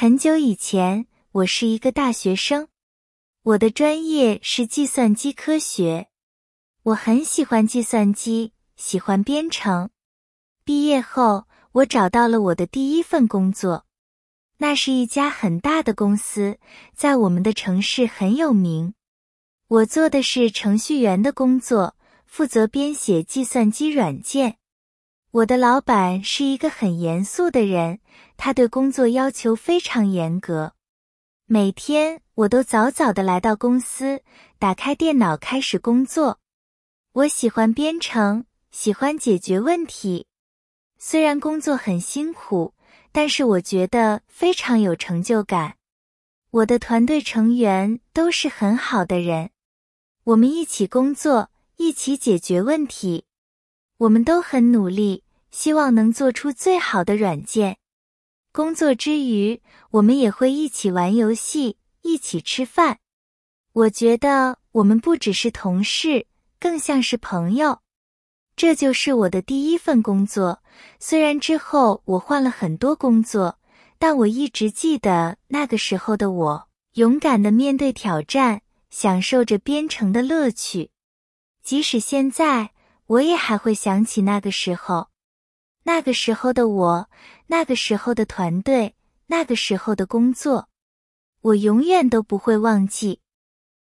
很久以前，我是一个大学生，我的专业是计算机科学。我很喜欢计算机，喜欢编程。毕业后，我找到了我的第一份工作，那是一家很大的公司，在我们的城市很有名。我做的是程序员的工作，负责编写计算机软件。我的老板是一个很严肃的人，他对工作要求非常严格。每天我都早早的来到公司，打开电脑开始工作。我喜欢编程，喜欢解决问题。虽然工作很辛苦，但是我觉得非常有成就感。我的团队成员都是很好的人。我们一起工作，一起解决问题。我们都很努力，希望能做出最好的软件。工作之余，我们也会一起玩游戏，一起吃饭。我觉得我们不只是同事，更像是朋友。这就是我的第一份工作。虽然之后我换了很多工作，但我一直记得那个时候的我，勇敢的面对挑战。享受着编程的乐趣，即使现在，我也还会想起那个时候，那个时候的我，那个时候的团队，那个时候的工作，我永远都不会忘记。